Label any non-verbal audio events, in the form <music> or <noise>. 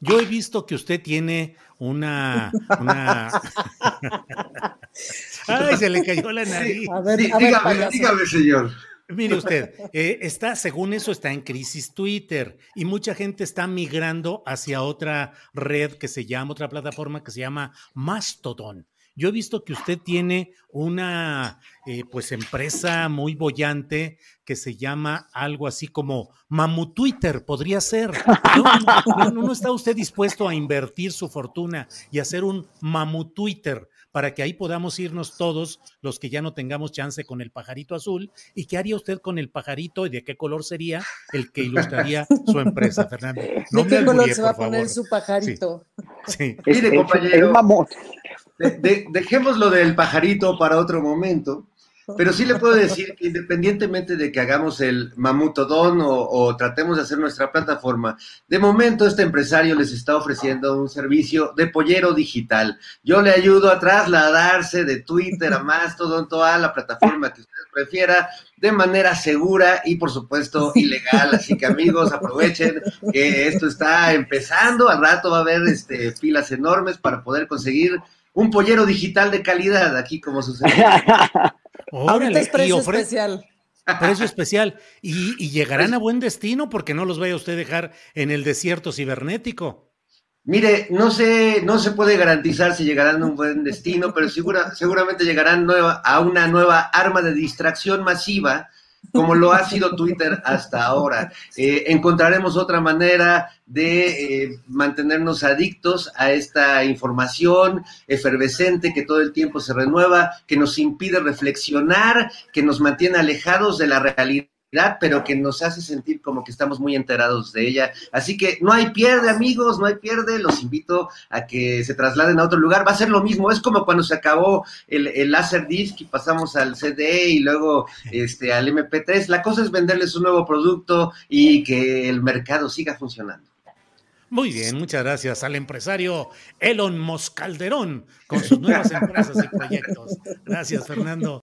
Yo he visto que usted tiene una. una... <laughs> Ay, se le cayó la nariz. A ver, a ver, dígame, dígame, señor. Mire usted, eh, está, según eso, está en crisis Twitter y mucha gente está migrando hacia otra red que se llama, otra plataforma que se llama Mastodon. Yo he visto que usted tiene una eh, pues empresa muy bollante que se llama algo así como Mamu Twitter, podría ser. ¿No, no, no está usted dispuesto a invertir su fortuna y hacer un Mamu Twitter para que ahí podamos irnos todos los que ya no tengamos chance con el pajarito azul? ¿Y qué haría usted con el pajarito y de qué color sería el que ilustraría su empresa, Fernando? No ¿De qué color se va a poner su pajarito? Sí. sí. Mire, compañero. De, de, dejemos lo del pajarito para otro momento, pero sí le puedo decir que independientemente de que hagamos el mamutodón o, o, tratemos de hacer nuestra plataforma, de momento este empresario les está ofreciendo un servicio de pollero digital. Yo le ayudo a trasladarse de Twitter a Mastodon, toda la plataforma que usted prefiera, de manera segura y por supuesto ilegal. Así que amigos, aprovechen que esto está empezando. Al rato va a haber este, filas enormes para poder conseguir un pollero digital de calidad, aquí como sucede. <laughs> Ahorita es precio especial. Precio especial. Y, y llegarán a buen destino porque no los vaya usted a dejar en el desierto cibernético. Mire, no sé, no se puede garantizar si llegarán a un buen destino, pero segura, seguramente llegarán nueva, a una nueva arma de distracción masiva como lo ha sido Twitter hasta ahora. Eh, encontraremos otra manera de eh, mantenernos adictos a esta información efervescente que todo el tiempo se renueva, que nos impide reflexionar, que nos mantiene alejados de la realidad pero que nos hace sentir como que estamos muy enterados de ella. Así que no hay pierde, amigos, no hay pierde. Los invito a que se trasladen a otro lugar. Va a ser lo mismo. Es como cuando se acabó el, el Laserdisc y pasamos al CD y luego este, al MP3. La cosa es venderles un nuevo producto y que el mercado siga funcionando. Muy bien, muchas gracias al empresario Elon Moscalderón con sus nuevas empresas y proyectos. Gracias, Fernando.